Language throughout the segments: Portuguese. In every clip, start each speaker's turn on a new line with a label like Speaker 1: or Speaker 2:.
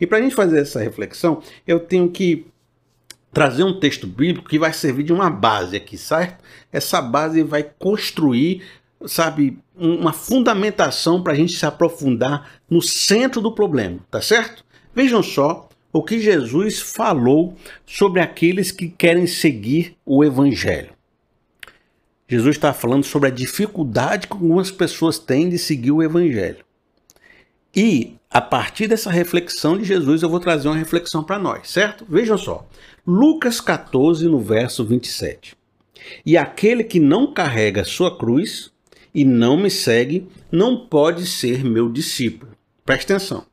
Speaker 1: E para a gente fazer essa reflexão, eu tenho que trazer um texto bíblico que vai servir de uma base aqui, certo? Essa base vai construir, sabe, uma fundamentação para a gente se aprofundar no centro do problema, tá certo? Vejam só o que Jesus falou sobre aqueles que querem seguir o Evangelho. Jesus está falando sobre a dificuldade que algumas pessoas têm de seguir o Evangelho. E a partir dessa reflexão de Jesus, eu vou trazer uma reflexão para nós, certo? Vejam só. Lucas 14, no verso 27. E aquele que não carrega sua cruz e não me segue, não pode ser meu discípulo. Presta atenção.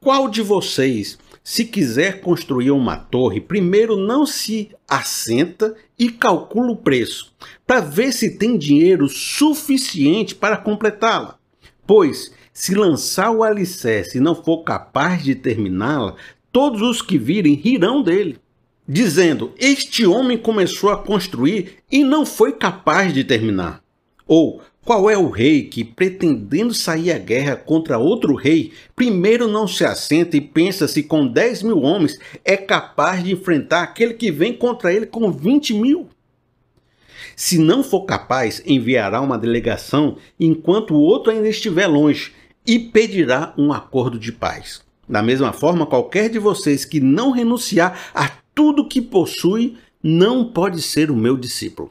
Speaker 1: Qual de vocês, se quiser construir uma torre, primeiro não se assenta e calcula o preço, para ver se tem dinheiro suficiente para completá-la? Pois, se lançar o alicerce e não for capaz de terminá-la, todos os que virem rirão dele dizendo: Este homem começou a construir e não foi capaz de terminar. Ou qual é o rei que, pretendendo sair à guerra contra outro rei, primeiro não se assenta e pensa se com 10 mil homens é capaz de enfrentar aquele que vem contra ele com 20 mil? Se não for capaz, enviará uma delegação enquanto o outro ainda estiver longe e pedirá um acordo de paz. Da mesma forma, qualquer de vocês que não renunciar a tudo que possui não pode ser o meu discípulo.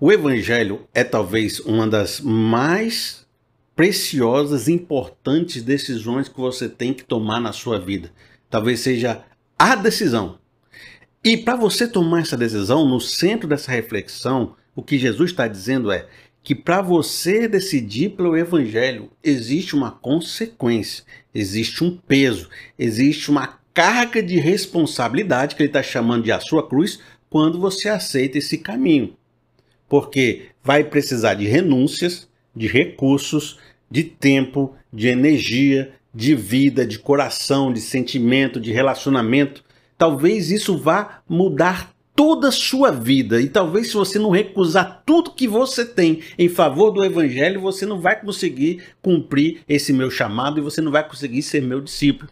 Speaker 1: O Evangelho é talvez uma das mais preciosas importantes decisões que você tem que tomar na sua vida. Talvez seja a decisão. E para você tomar essa decisão, no centro dessa reflexão, o que Jesus está dizendo é que para você decidir pelo Evangelho, existe uma consequência, existe um peso, existe uma carga de responsabilidade, que ele está chamando de a sua cruz, quando você aceita esse caminho. Porque vai precisar de renúncias, de recursos, de tempo, de energia, de vida, de coração, de sentimento, de relacionamento. Talvez isso vá mudar toda a sua vida. E talvez se você não recusar tudo que você tem em favor do evangelho, você não vai conseguir cumprir esse meu chamado e você não vai conseguir ser meu discípulo.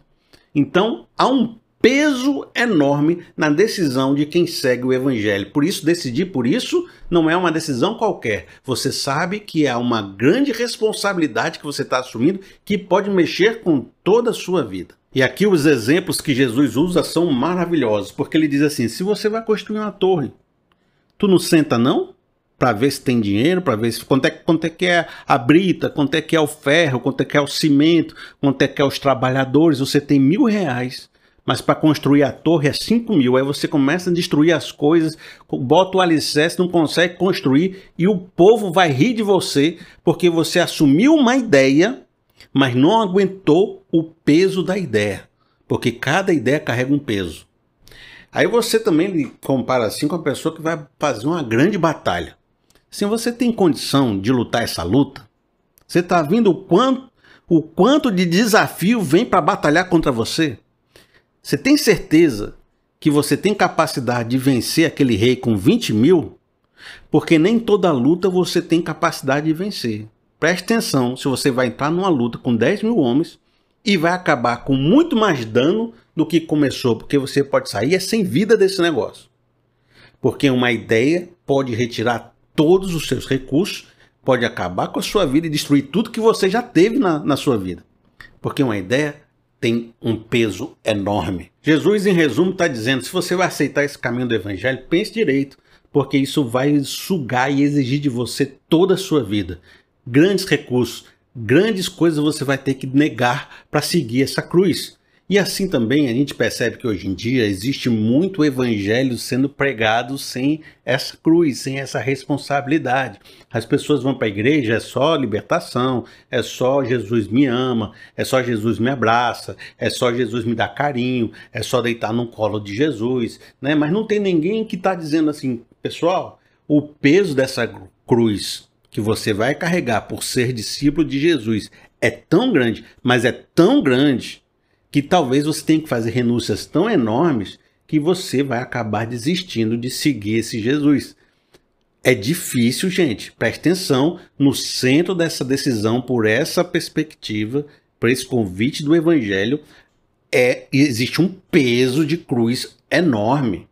Speaker 1: Então, há um peso enorme na decisão de quem segue o evangelho. Por isso, decidir por isso não é uma decisão qualquer. Você sabe que há uma grande responsabilidade que você está assumindo que pode mexer com toda a sua vida. E aqui os exemplos que Jesus usa são maravilhosos, porque ele diz assim: se você vai construir uma torre, tu não senta não? para ver se tem dinheiro, para ver se quanto é, quanto é que é a brita, quanto é que é o ferro, quanto é que é o cimento, quanto é que é os trabalhadores. Você tem mil reais, mas para construir a torre é cinco mil. Aí você começa a destruir as coisas, bota o alicerce, não consegue construir e o povo vai rir de você porque você assumiu uma ideia, mas não aguentou o peso da ideia, porque cada ideia carrega um peso. Aí você também compara assim com a pessoa que vai fazer uma grande batalha. Se você tem condição de lutar essa luta, você está vendo o quanto, o quanto de desafio vem para batalhar contra você? Você tem certeza que você tem capacidade de vencer aquele rei com 20 mil? Porque nem toda luta você tem capacidade de vencer. Preste atenção se você vai entrar numa luta com 10 mil homens e vai acabar com muito mais dano do que começou, porque você pode sair é sem vida desse negócio. Porque uma ideia pode retirar todos os seus recursos, pode acabar com a sua vida e destruir tudo que você já teve na, na sua vida. Porque uma ideia tem um peso enorme. Jesus, em resumo, está dizendo: se você vai aceitar esse caminho do evangelho, pense direito, porque isso vai sugar e exigir de você toda a sua vida. Grandes recursos, grandes coisas você vai ter que negar para seguir essa cruz. E assim também a gente percebe que hoje em dia existe muito evangelho sendo pregado sem essa cruz, sem essa responsabilidade. As pessoas vão para a igreja, é só libertação, é só Jesus me ama, é só Jesus me abraça, é só Jesus me dá carinho, é só deitar no colo de Jesus, né? Mas não tem ninguém que está dizendo assim, pessoal, o peso dessa cruz que você vai carregar por ser discípulo de Jesus é tão grande, mas é tão grande que talvez você tenha que fazer renúncias tão enormes que você vai acabar desistindo de seguir esse Jesus. É difícil, gente. Preste atenção no centro dessa decisão, por essa perspectiva, por esse convite do Evangelho. é existe um peso de cruz enorme.